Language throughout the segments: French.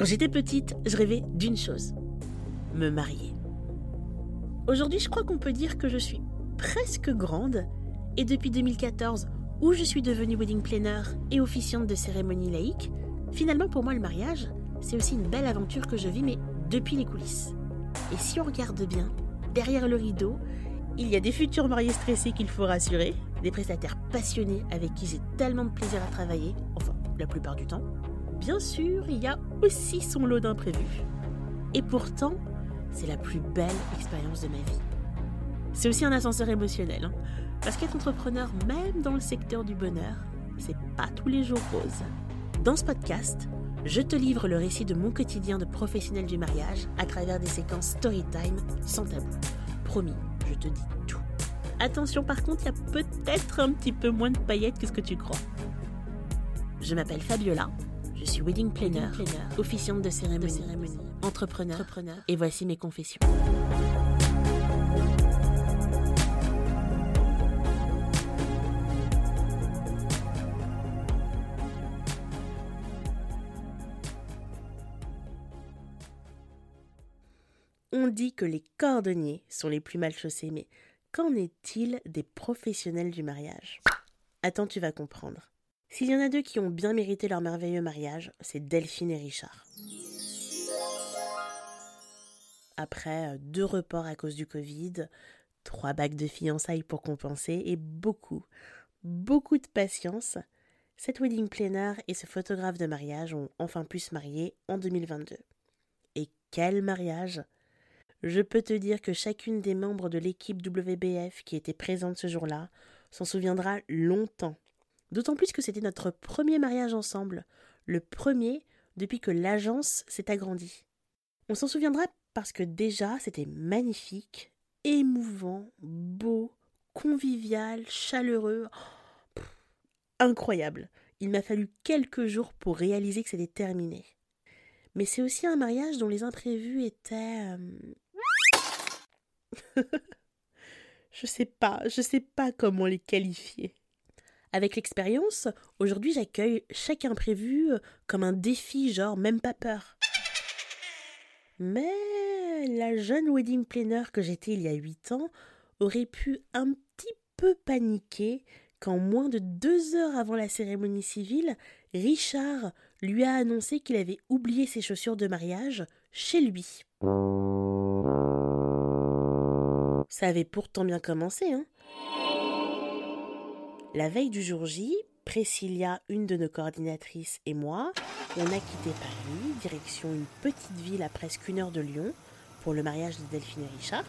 Quand j'étais petite, je rêvais d'une chose me marier. Aujourd'hui, je crois qu'on peut dire que je suis presque grande et depuis 2014, où je suis devenue wedding planner et officiante de cérémonie laïque, finalement pour moi le mariage, c'est aussi une belle aventure que je vis, mais depuis les coulisses. Et si on regarde bien, derrière le rideau, il y a des futurs mariés stressés qu'il faut rassurer, des prestataires passionnés avec qui j'ai tellement de plaisir à travailler, enfin la plupart du temps. Bien sûr, il y a aussi son lot d'imprévus. Et pourtant, c'est la plus belle expérience de ma vie. C'est aussi un ascenseur émotionnel, hein. parce qu'être entrepreneur, même dans le secteur du bonheur, c'est pas tous les jours rose. Dans ce podcast, je te livre le récit de mon quotidien de professionnel du mariage à travers des séquences story time sans tabou. Promis, je te dis tout. Attention par contre, il y a peut-être un petit peu moins de paillettes que ce que tu crois. Je m'appelle Fabiola, je suis wedding planner, officiante de cérémonie, entrepreneur, entrepreneur, et voici mes confessions. On dit que les cordonniers sont les plus mal chaussés, mais qu'en est-il des professionnels du mariage? Attends, tu vas comprendre. S'il y en a deux qui ont bien mérité leur merveilleux mariage, c'est Delphine et Richard. Après euh, deux reports à cause du Covid, trois bagues de fiançailles pour compenser et beaucoup, beaucoup de patience, cette wedding planner et ce photographe de mariage ont enfin pu se marier en 2022. Et quel mariage je peux te dire que chacune des membres de l'équipe WBF qui était présente ce jour-là s'en souviendra longtemps. D'autant plus que c'était notre premier mariage ensemble, le premier depuis que l'agence s'est agrandie. On s'en souviendra parce que déjà c'était magnifique, émouvant, beau, convivial, chaleureux. incroyable. Il m'a fallu quelques jours pour réaliser que c'était terminé. Mais c'est aussi un mariage dont les imprévus étaient euh, je sais pas, je sais pas comment les qualifier. Avec l'expérience, aujourd'hui j'accueille chaque imprévu comme un défi, genre même pas peur. Mais la jeune wedding planner que j'étais il y a huit ans aurait pu un petit peu paniquer quand moins de deux heures avant la cérémonie civile, Richard lui a annoncé qu'il avait oublié ses chaussures de mariage chez lui. Ça avait pourtant bien commencé, hein La veille du jour J, Priscilla, une de nos coordinatrices, et moi, on a quitté Paris, direction une petite ville à presque une heure de Lyon, pour le mariage de Delphine et Richard.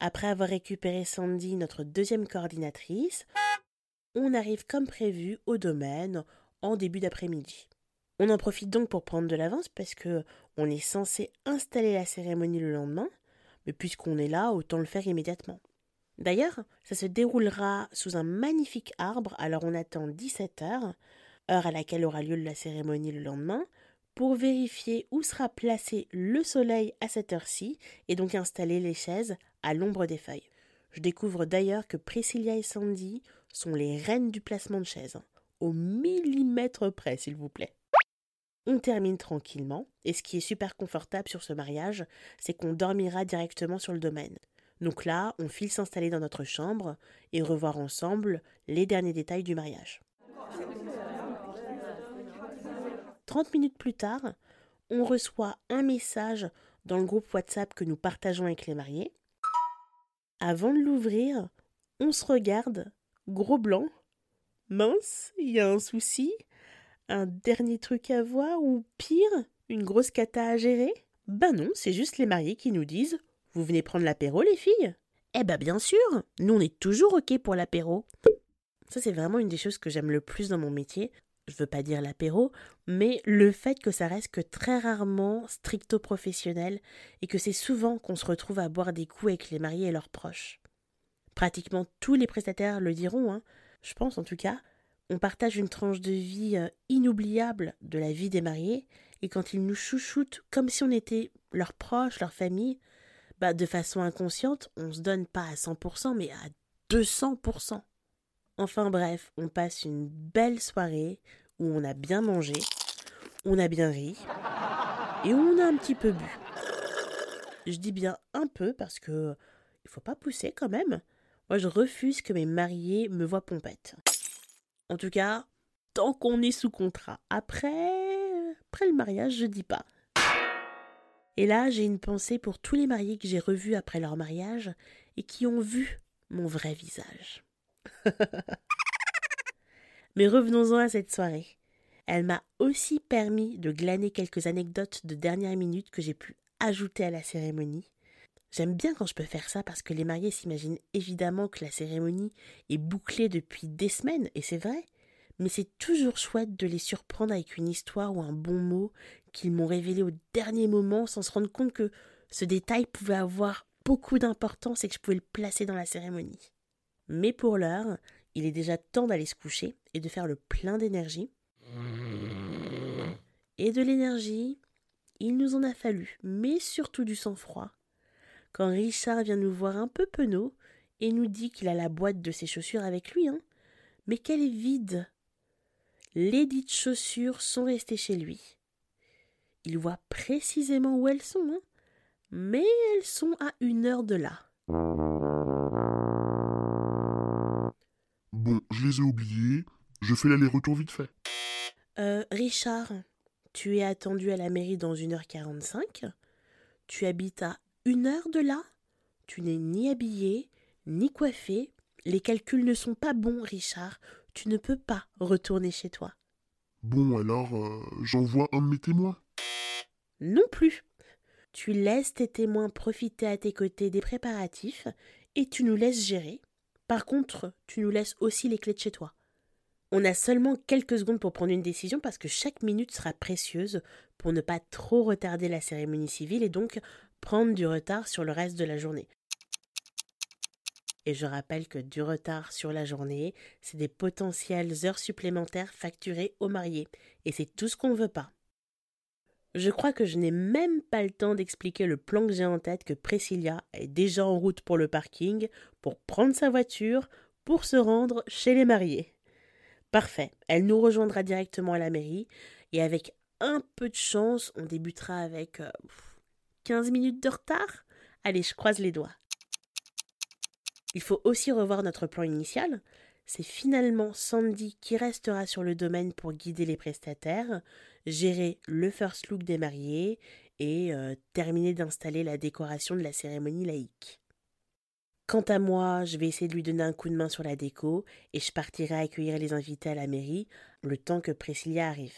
Après avoir récupéré Sandy, notre deuxième coordinatrice, on arrive comme prévu au domaine en début d'après-midi. On en profite donc pour prendre de l'avance parce que on est censé installer la cérémonie le lendemain, mais puisqu'on est là, autant le faire immédiatement. D'ailleurs, ça se déroulera sous un magnifique arbre, alors on attend 17 heures, heure à laquelle aura lieu la cérémonie le lendemain, pour vérifier où sera placé le soleil à cette heure-ci et donc installer les chaises à l'ombre des feuilles. Je découvre d'ailleurs que Priscilla et Sandy sont les reines du placement de chaises, au millimètre près s'il vous plaît. On termine tranquillement, et ce qui est super confortable sur ce mariage, c'est qu'on dormira directement sur le domaine. Donc là, on file s'installer dans notre chambre et revoir ensemble les derniers détails du mariage. 30 minutes plus tard, on reçoit un message dans le groupe WhatsApp que nous partageons avec les mariés. Avant de l'ouvrir, on se regarde, gros blanc. Mince, il y a un souci un dernier truc à voir ou pire, une grosse cata à gérer? Ben non, c'est juste les mariés qui nous disent Vous venez prendre l'apéro, les filles? Eh ben bien sûr, nous on est toujours OK pour l'apéro. Ça, c'est vraiment une des choses que j'aime le plus dans mon métier. Je veux pas dire l'apéro, mais le fait que ça reste que très rarement stricto professionnel et que c'est souvent qu'on se retrouve à boire des coups avec les mariés et leurs proches. Pratiquement tous les prestataires le diront, hein. je pense en tout cas, on partage une tranche de vie euh, inoubliable de la vie des mariés, et quand ils nous chouchoutent comme si on était leurs proches, leur famille, bah de façon inconsciente, on se donne pas à 100%, mais à 200%. Enfin bref, on passe une belle soirée où on a bien mangé, on a bien ri, et on a un petit peu bu. Je dis bien un peu parce que il faut pas pousser quand même. Moi, je refuse que mes mariés me voient pompette. En tout cas, tant qu'on est sous contrat. Après, après le mariage, je dis pas. Et là, j'ai une pensée pour tous les mariés que j'ai revus après leur mariage et qui ont vu mon vrai visage. Mais revenons-en à cette soirée. Elle m'a aussi permis de glaner quelques anecdotes de dernière minute que j'ai pu ajouter à la cérémonie. J'aime bien quand je peux faire ça parce que les mariés s'imaginent évidemment que la cérémonie est bouclée depuis des semaines, et c'est vrai, mais c'est toujours chouette de les surprendre avec une histoire ou un bon mot qu'ils m'ont révélé au dernier moment sans se rendre compte que ce détail pouvait avoir beaucoup d'importance et que je pouvais le placer dans la cérémonie. Mais pour l'heure, il est déjà temps d'aller se coucher et de faire le plein d'énergie. Et de l'énergie, il nous en a fallu, mais surtout du sang-froid. Quand Richard vient nous voir un peu penaud et nous dit qu'il a la boîte de ses chaussures avec lui, hein, mais qu'elle est vide. Les dites chaussures sont restées chez lui. Il voit précisément où elles sont, hein, mais elles sont à une heure de là. Bon, je les ai oubliées. Je fais l'aller-retour vite fait. Euh, Richard, tu es attendu à la mairie dans une heure quarante-cinq. Tu habites à une heure de là. Tu n'es ni habillé, ni coiffé. Les calculs ne sont pas bons, Richard. Tu ne peux pas retourner chez toi. Bon, alors, euh, j'envoie un de mes témoins. Non plus. Tu laisses tes témoins profiter à tes côtés des préparatifs et tu nous laisses gérer. Par contre, tu nous laisses aussi les clés de chez toi. On a seulement quelques secondes pour prendre une décision parce que chaque minute sera précieuse pour ne pas trop retarder la cérémonie civile et donc prendre du retard sur le reste de la journée. Et je rappelle que du retard sur la journée, c'est des potentielles heures supplémentaires facturées aux mariés. Et c'est tout ce qu'on ne veut pas. Je crois que je n'ai même pas le temps d'expliquer le plan que j'ai en tête que Priscilla est déjà en route pour le parking pour prendre sa voiture pour se rendre chez les mariés. Parfait, elle nous rejoindra directement à la mairie et avec un peu de chance, on débutera avec 15 euh, minutes de retard? Allez, je croise les doigts. Il faut aussi revoir notre plan initial. C'est finalement Sandy qui restera sur le domaine pour guider les prestataires, gérer le first look des mariés et euh, terminer d'installer la décoration de la cérémonie laïque. Quant à moi, je vais essayer de lui donner un coup de main sur la déco et je partirai accueillir les invités à la mairie le temps que Priscilla arrive.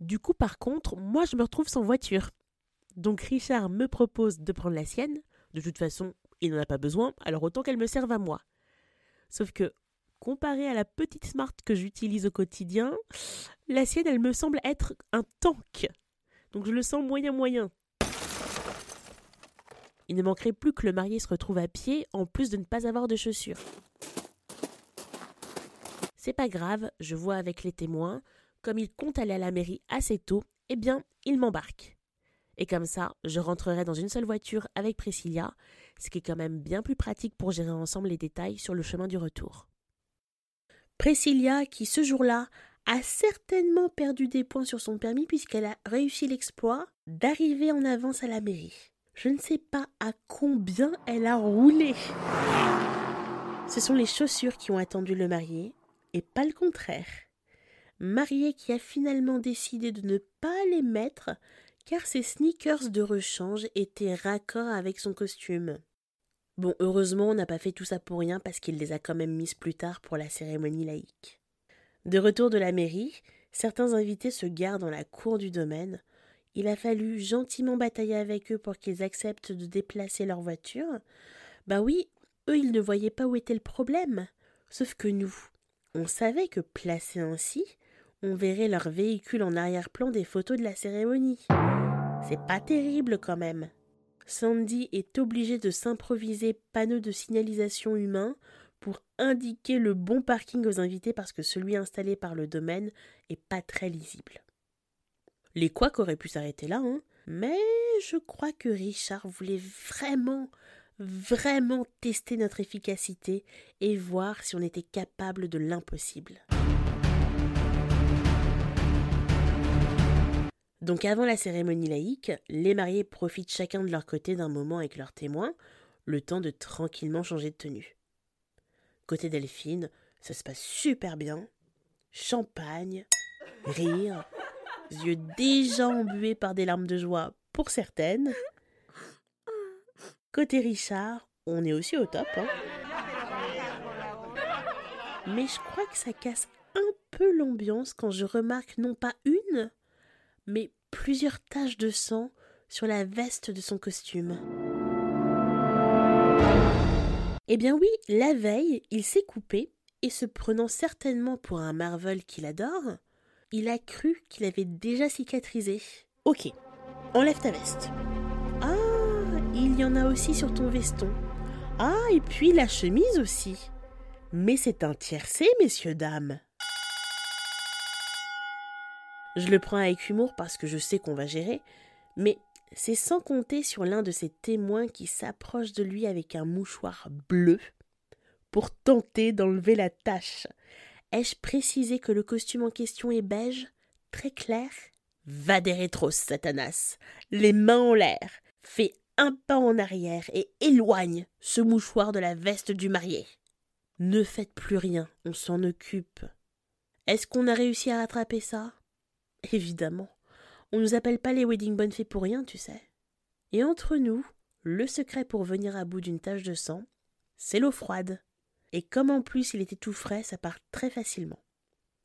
Du coup, par contre, moi je me retrouve sans voiture. Donc Richard me propose de prendre la sienne. De toute façon, il n'en a pas besoin, alors autant qu'elle me serve à moi. Sauf que comparée à la petite Smart que j'utilise au quotidien, la sienne, elle me semble être un tank. Donc je le sens moyen moyen. Il ne manquerait plus que le marié se retrouve à pied en plus de ne pas avoir de chaussures. C'est pas grave, je vois avec les témoins, comme il compte aller à la mairie assez tôt, eh bien, il m'embarque. Et comme ça, je rentrerai dans une seule voiture avec Priscilla, ce qui est quand même bien plus pratique pour gérer ensemble les détails sur le chemin du retour. Priscilla, qui ce jour-là a certainement perdu des points sur son permis puisqu'elle a réussi l'exploit d'arriver en avance à la mairie. Je ne sais pas à combien elle a roulé. Ce sont les chaussures qui ont attendu le marié, et pas le contraire. Marié qui a finalement décidé de ne pas les mettre car ses sneakers de rechange étaient raccords avec son costume. Bon, heureusement, on n'a pas fait tout ça pour rien parce qu'il les a quand même mises plus tard pour la cérémonie laïque. De retour de la mairie, certains invités se garent dans la cour du domaine. Il a fallu gentiment batailler avec eux pour qu'ils acceptent de déplacer leur voiture. Bah oui, eux ils ne voyaient pas où était le problème. Sauf que nous, on savait que placés ainsi, on verrait leur véhicule en arrière-plan des photos de la cérémonie. C'est pas terrible quand même. Sandy est obligée de s'improviser panneau de signalisation humain pour indiquer le bon parking aux invités parce que celui installé par le domaine est pas très lisible. Les couacs auraient pu s'arrêter là, hein, mais je crois que Richard voulait vraiment, vraiment tester notre efficacité et voir si on était capable de l'impossible. Donc avant la cérémonie laïque, les mariés profitent chacun de leur côté d'un moment avec leurs témoins, le temps de tranquillement changer de tenue. Côté Delphine, ça se passe super bien. Champagne, rire, yeux déjà embués par des larmes de joie pour certaines. Côté Richard, on est aussi au top. Hein. Mais je crois que ça casse un peu l'ambiance quand je remarque non pas une, mais plusieurs taches de sang sur la veste de son costume. Eh bien oui, la veille, il s'est coupé, et se prenant certainement pour un Marvel qu'il adore, il a cru qu'il avait déjà cicatrisé. Ok, enlève ta veste. Ah, il y en a aussi sur ton veston. Ah, et puis la chemise aussi. Mais c'est un tiercé, messieurs, dames. Je le prends avec humour parce que je sais qu'on va gérer, mais c'est sans compter sur l'un de ses témoins qui s'approche de lui avec un mouchoir bleu pour tenter d'enlever la tache. Ai-je précisé que le costume en question est beige, très clair? Va des Satanas, les mains en l'air, fais un pas en arrière et éloigne ce mouchoir de la veste du marié. Ne faites plus rien, on s'en occupe. Est-ce qu'on a réussi à rattraper ça? Évidemment. On nous appelle pas les wedding bonnes fées pour rien, tu sais. Et entre nous, le secret pour venir à bout d'une tache de sang, c'est l'eau froide. Et comme en plus il était tout frais, ça part très facilement.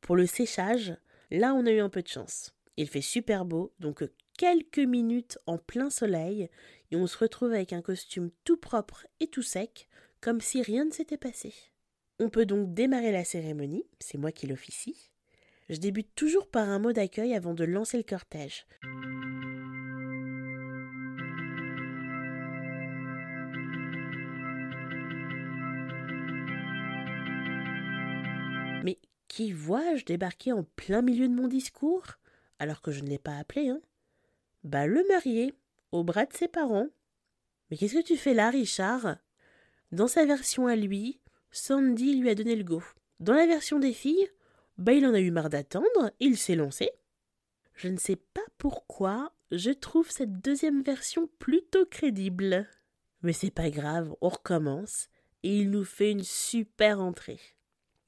Pour le séchage, là on a eu un peu de chance. Il fait super beau, donc quelques minutes en plein soleil, et on se retrouve avec un costume tout propre et tout sec, comme si rien ne s'était passé. On peut donc démarrer la cérémonie, c'est moi qui l'officie, je débute toujours par un mot d'accueil avant de lancer le cortège. Mais qui vois-je débarquer en plein milieu de mon discours, alors que je ne l'ai pas appelé, hein? Bah le marié, au bras de ses parents. Mais qu'est-ce que tu fais là, Richard? Dans sa version à lui, Sandy lui a donné le go. Dans la version des filles, bah il en a eu marre d'attendre, il s'est lancé. Je ne sais pas pourquoi, je trouve cette deuxième version plutôt crédible. Mais c'est pas grave, on recommence, et il nous fait une super entrée.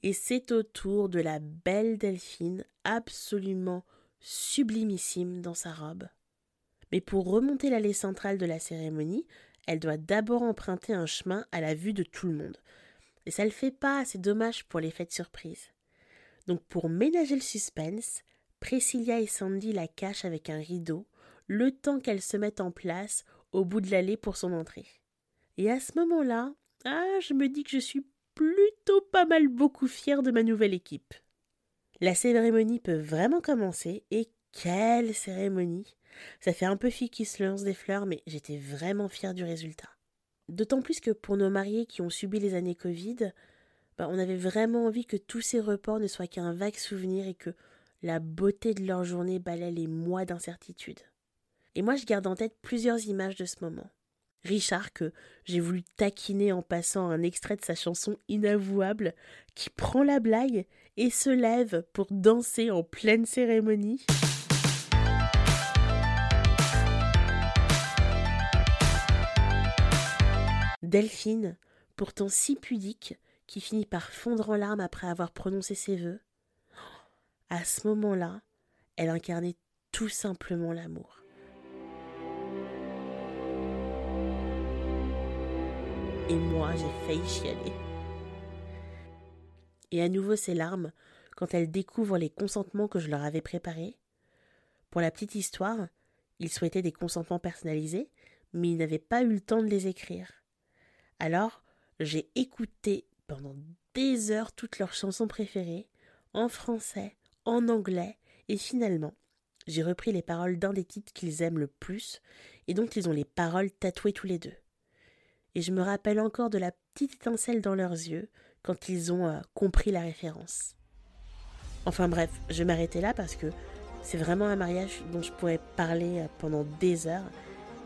Et c'est au tour de la belle Delphine, absolument sublimissime dans sa robe. Mais pour remonter l'allée centrale de la cérémonie, elle doit d'abord emprunter un chemin à la vue de tout le monde. Et ça le fait pas, c'est dommage pour les fêtes surprises. Donc pour ménager le suspense, Priscilla et Sandy la cachent avec un rideau, le temps qu'elle se mette en place au bout de l'allée pour son entrée. Et à ce moment-là, ah, je me dis que je suis plutôt pas mal beaucoup fière de ma nouvelle équipe. La cérémonie peut vraiment commencer, et quelle cérémonie Ça fait un peu fille qui se lance des fleurs, mais j'étais vraiment fière du résultat. D'autant plus que pour nos mariés qui ont subi les années Covid, bah, on avait vraiment envie que tous ces reports ne soient qu'un vague souvenir et que la beauté de leur journée balaie les mois d'incertitude. Et moi, je garde en tête plusieurs images de ce moment. Richard, que j'ai voulu taquiner en passant un extrait de sa chanson inavouable, qui prend la blague et se lève pour danser en pleine cérémonie. Delphine, pourtant si pudique, qui finit par fondre en larmes après avoir prononcé ses vœux. À ce moment-là, elle incarnait tout simplement l'amour. Et moi, j'ai failli chialer. Et à nouveau ses larmes quand elle découvre les consentements que je leur avais préparés. Pour la petite histoire, ils souhaitaient des consentements personnalisés, mais ils n'avaient pas eu le temps de les écrire. Alors, j'ai écouté pendant des heures toutes leurs chansons préférées, en français, en anglais, et finalement, j'ai repris les paroles d'un des titres qu'ils aiment le plus, et dont ils ont les paroles tatouées tous les deux. Et je me rappelle encore de la petite étincelle dans leurs yeux quand ils ont euh, compris la référence. Enfin bref, je m'arrêter là parce que c'est vraiment un mariage dont je pourrais parler euh, pendant des heures,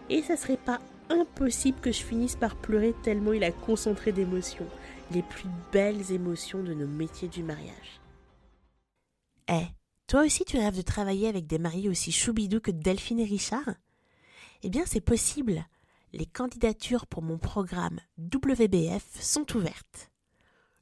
et ça serait pas impossible que je finisse par pleurer tellement il a concentré d'émotions les plus belles émotions de nos métiers du mariage. Eh, Toi aussi, tu rêves de travailler avec des mariés aussi choubidous que Delphine et Richard? Eh bien, c'est possible. Les candidatures pour mon programme WBF sont ouvertes.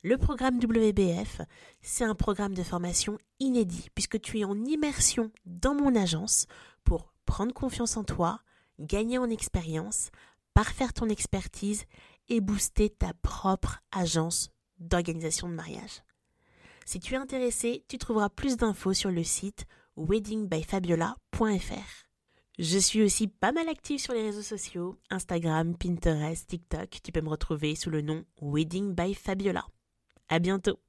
Le programme WBF, c'est un programme de formation inédit puisque tu es en immersion dans mon agence pour prendre confiance en toi, gagner en expérience, parfaire ton expertise et booster ta propre agence d'organisation de mariage. Si tu es intéressé, tu trouveras plus d'infos sur le site weddingbyfabiola.fr. Je suis aussi pas mal active sur les réseaux sociaux, Instagram, Pinterest, TikTok. Tu peux me retrouver sous le nom Wedding by Fabiola. À bientôt!